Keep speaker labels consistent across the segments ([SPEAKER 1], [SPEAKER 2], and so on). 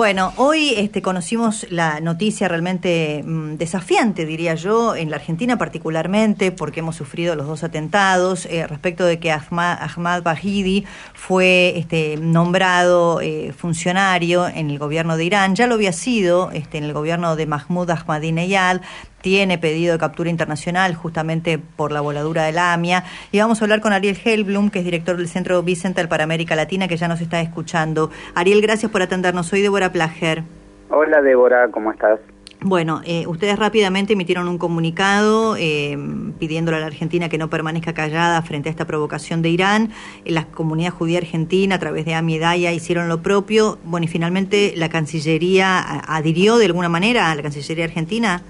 [SPEAKER 1] Bueno, hoy este, conocimos la noticia realmente mm, desafiante, diría yo, en la Argentina particularmente, porque hemos sufrido los dos atentados, eh, respecto de que Ahmad, Ahmad Bahidi fue este, nombrado eh, funcionario en el gobierno de Irán, ya lo había sido este, en el gobierno de Mahmoud Ahmadinejad, tiene pedido de captura internacional justamente por la voladura de la AMIA. Y vamos a hablar con Ariel Helblum, que es director del Centro Vicental para América Latina, que ya nos está escuchando. Ariel, gracias por atendernos. Soy Débora Plager.
[SPEAKER 2] Hola Débora, ¿cómo estás?
[SPEAKER 1] Bueno, eh, ustedes rápidamente emitieron un comunicado eh, pidiéndole a la Argentina que no permanezca callada frente a esta provocación de Irán. Eh, la comunidad judía argentina, a través de Amidaya, hicieron lo propio. Bueno, y finalmente la Cancillería adhirió de alguna manera a la Cancillería argentina.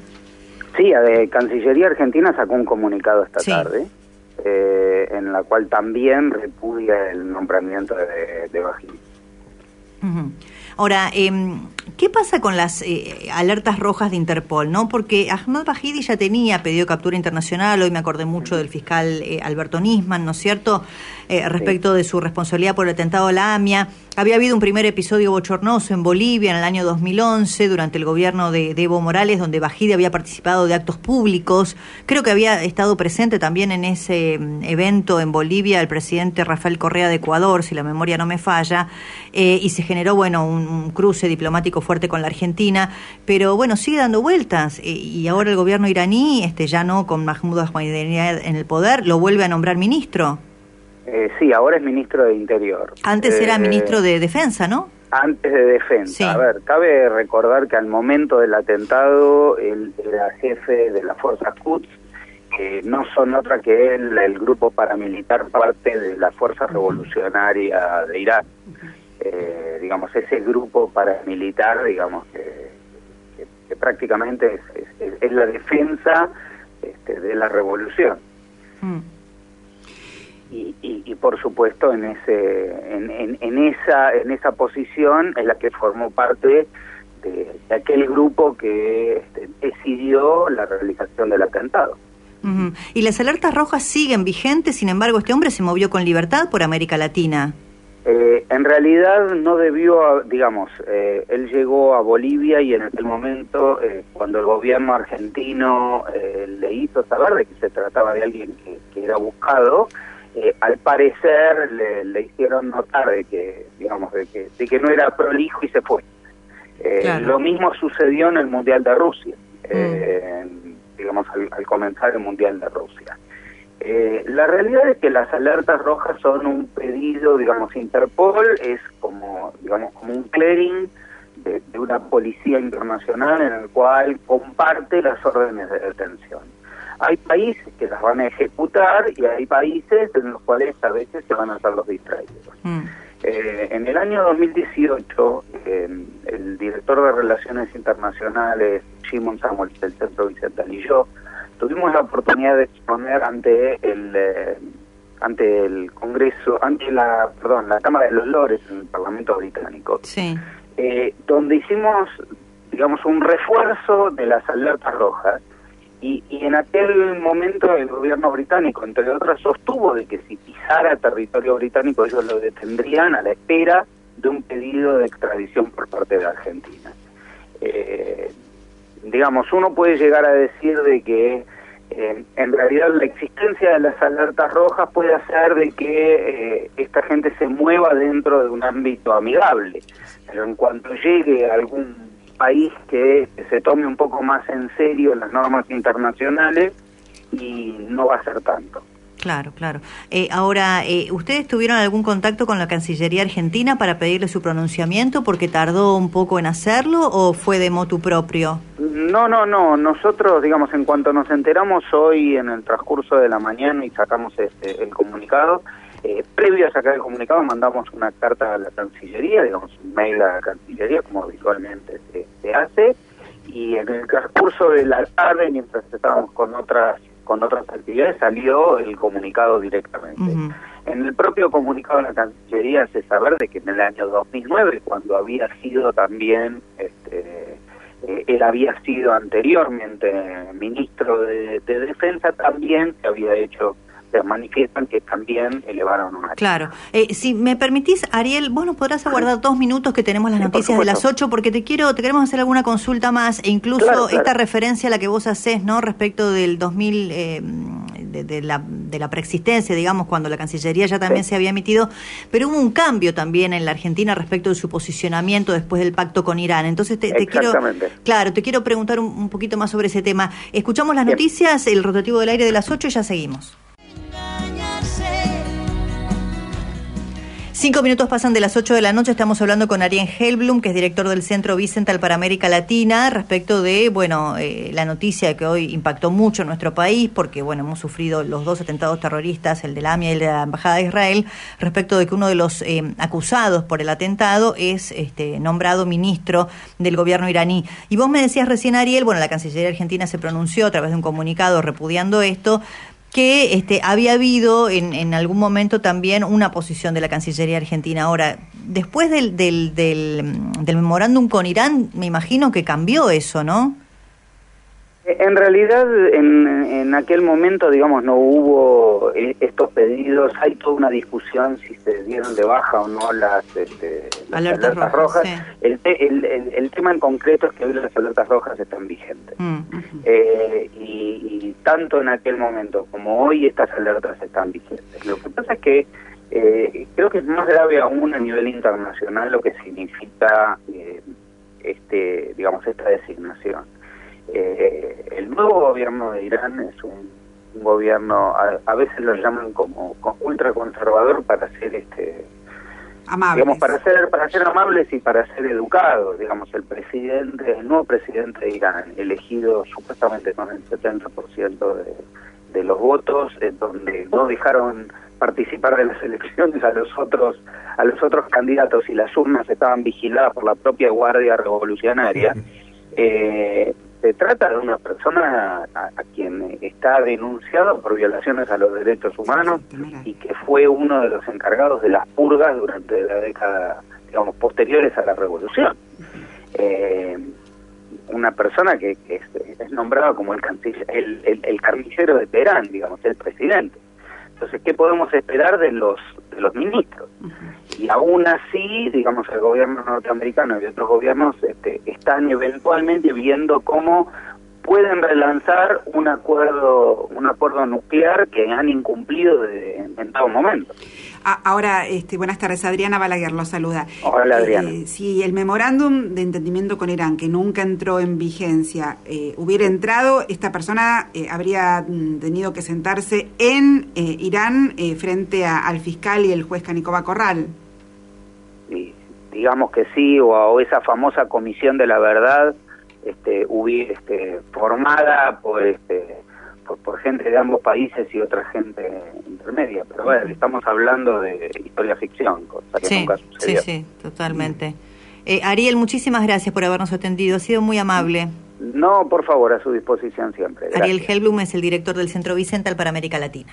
[SPEAKER 2] Sí, de Cancillería Argentina sacó un comunicado esta tarde, eh, en la cual también repudia el nombramiento de, de
[SPEAKER 1] Ahora, eh, ¿Qué pasa con las eh, alertas rojas de Interpol? no Porque Ahmad Bahidi ya tenía pedido captura internacional, hoy me acordé mucho del fiscal eh, Alberto Nisman, ¿no es cierto?, eh, respecto de su responsabilidad por el atentado a la AMIA. Había habido un primer episodio bochornoso en Bolivia en el año 2011, durante el gobierno de, Evo Morales, donde Bahidi había participado de actos públicos. Creo que había estado presente también en ese mm, evento en Bolivia el presidente Rafael Correa de Ecuador, si la memoria no me falla, y se generó, bueno, un cruce diplomático fuerte con la Argentina, pero bueno, sigue dando vueltas eh, y ahora el gobierno iraní, este ya no con Mahmoud Ahmadinejad en el poder, lo vuelve a nombrar ministro.
[SPEAKER 2] Eh, sí, ahora es ministro de Interior.
[SPEAKER 1] Antes era eh, ministro de Defensa, ¿no?
[SPEAKER 2] Antes de Defensa. A ver, cabe recordar que al momento del atentado él era jefe de las fuerzas Quds, que no son otra que él, el grupo paramilitar parte de la Fuerza Revolucionaria de Irak eh, digamos, ese grupo paramilitar, digamos, que, prácticamente es, es, la defensa este, de la revolución. Mm. Y, y, por supuesto en ese en, en, esa en esa posición es la que formó parte de, aquel grupo que este, decidió la realización del atentado.
[SPEAKER 1] Y las alertas rojas siguen vigentes, sin embargo, este hombre se movió con libertad por América Latina.
[SPEAKER 2] Eh, en realidad no debió, digamos, eh, él llegó a Bolivia y en aquel momento, eh, cuando el gobierno argentino le hizo saber de que se trataba de alguien que, era buscado, al parecer le, hicieron notar de que, digamos, de que, de que no era prolijo y se fue. Lo mismo sucedió en el Mundial de Rusia, mm. digamos, al comenzar el Mundial de Rusia. Eh, la realidad es que las alertas rojas son un pedido, digamos, Interpol es como, digamos, como un clearing de, una policía internacional en el cual comparte las órdenes de detención. Hay países que las van a ejecutar y hay países en los cuales a veces se van a hacer los distraídos. Mm. Eh, en el año 2018, el director de Relaciones Internacionales, Simon Samuels, del Centro Vicental y yo, tuvimos la oportunidad de exponer ante el eh, ante el Congreso, ante la, perdón, la Cámara de los Lores en el Parlamento británico,
[SPEAKER 1] sí.
[SPEAKER 2] eh, donde hicimos, digamos, un refuerzo de las alertas rojas y, y en aquel momento el gobierno británico, entre otras, sostuvo de que si pisara territorio británico ellos lo detendrían a la espera de un pedido de extradición por parte de Argentina. Eh, digamos, uno puede llegar a decir de que eh, en realidad la existencia de las alertas rojas puede hacer de que eh, esta gente se mueva dentro de un ámbito amigable, pero en cuanto llegue algún país que se tome un poco más en serio las normas internacionales y no va a ser tanto.
[SPEAKER 1] Claro, claro. Eh, ahora, eh, ¿ustedes tuvieron algún contacto con la Cancillería Argentina para pedirle su pronunciamiento porque tardó un poco en hacerlo o fue de motu propio?
[SPEAKER 2] No, no, no. Nosotros, digamos, en cuanto nos enteramos hoy en el transcurso de la mañana y sacamos este, el comunicado, eh, previo a sacar el comunicado mandamos una carta a la Cancillería, digamos, un mail a la Cancillería, como habitualmente se, se hace, y en el transcurso de la tarde, mientras estábamos con otras con otras actividades, salió el comunicado directamente. En el propio comunicado de la Cancillería hace saber de que en el año 2009, cuando había sido también, este, eh, él había sido anteriormente ministro de, Defensa, también se había hecho se manifiestan que también elevaron una.
[SPEAKER 1] Claro. Eh, si me permitís, Ariel, vos nos podrás aguardar dos minutos que tenemos las noticias de las ocho, porque te quiero, te queremos hacer alguna consulta más, e incluso esta referencia a la que vos haces, ¿no? Respecto del 2000, eh, de, la, de la preexistencia, digamos, cuando la Cancillería ya también se había emitido, pero hubo un cambio también en la Argentina respecto de su posicionamiento después del pacto con Irán. Entonces te, quiero, claro, te quiero preguntar un, poquito más sobre ese tema. Escuchamos las noticias, el rotativo del aire de las ocho y ya seguimos. Cinco minutos pasan de las ocho de la noche. Estamos hablando con Ariel Helblum, que es director del Centro Vicental para América Latina, respecto de, bueno, eh, la noticia que hoy impactó mucho en nuestro país, porque, bueno, hemos sufrido los dos atentados terroristas, el de la AMIA y el de la Embajada de Israel, respecto de que uno de los eh, acusados por el atentado es este, nombrado ministro del gobierno iraní. Y vos me decías recién, Ariel, bueno, la Cancillería Argentina se pronunció a través de un comunicado repudiando esto, que este, había habido en, en, algún momento también una posición de la Cancillería Argentina. Ahora, después del, del, del memorándum con Irán, me imagino que cambió eso, ¿no?
[SPEAKER 2] En realidad, en, en, aquel momento, digamos, no hubo eh, estos pedidos. Hay toda una discusión si se dieron de baja o no las, este, alertas, rojas. El, el, el, tema en concreto es que hoy las alertas rojas están vigentes. Mm. Eh, y, tanto en aquel momento como hoy estas alertas están vigentes. Lo que pasa es que eh, creo que es más grave aún a nivel internacional lo que significa, este, digamos, esta designación. Eh, el nuevo gobierno de Irán es un, gobierno, a, veces lo llaman como, ultraconservador para ser este amables. digamos para ser para ser amables y para ser educados digamos el presidente el nuevo presidente de Irán elegido supuestamente con el 70% de, de los votos en donde no dejaron participar de las elecciones a los otros a los otros candidatos y las urnas estaban vigiladas por la propia guardia revolucionaria eh, se trata de una persona a, quien está denunciado por violaciones a los derechos humanos y que fue uno de los encargados de las purgas durante la década, digamos, posteriores a la revolución. Eh, una persona que, es, es, nombrado como el, el, el, carnicero de Teherán, digamos, el presidente. Entonces, ¿qué podemos esperar de los, de los ministros? Y aún así, digamos, el gobierno norteamericano y otros gobiernos este, están eventualmente viendo cómo pueden relanzar un acuerdo un acuerdo nuclear que han incumplido de, en todo momento.
[SPEAKER 3] Ahora, este, buenas tardes, Adriana Balaguer lo saluda.
[SPEAKER 2] Hola, Adriana.
[SPEAKER 3] Eh, si el memorándum de entendimiento con Irán, que nunca entró en vigencia, eh, hubiera entrado, esta persona eh, habría mm, tenido que sentarse en Irán frente al fiscal y el juez Canicova Corral
[SPEAKER 2] digamos que sí, o, esa famosa comisión de la verdad este, hubiera, este, formada por, este, por, gente de ambos países y otra gente intermedia. Pero bueno, estamos hablando de historia ficción, cosa que nunca sucedió.
[SPEAKER 1] Sí, sí, totalmente. Eh, Ariel, muchísimas gracias por habernos atendido, ha sido muy amable.
[SPEAKER 2] No, por favor, a su disposición siempre.
[SPEAKER 1] Ariel Helblum es el director del Centro Vicental para América Latina.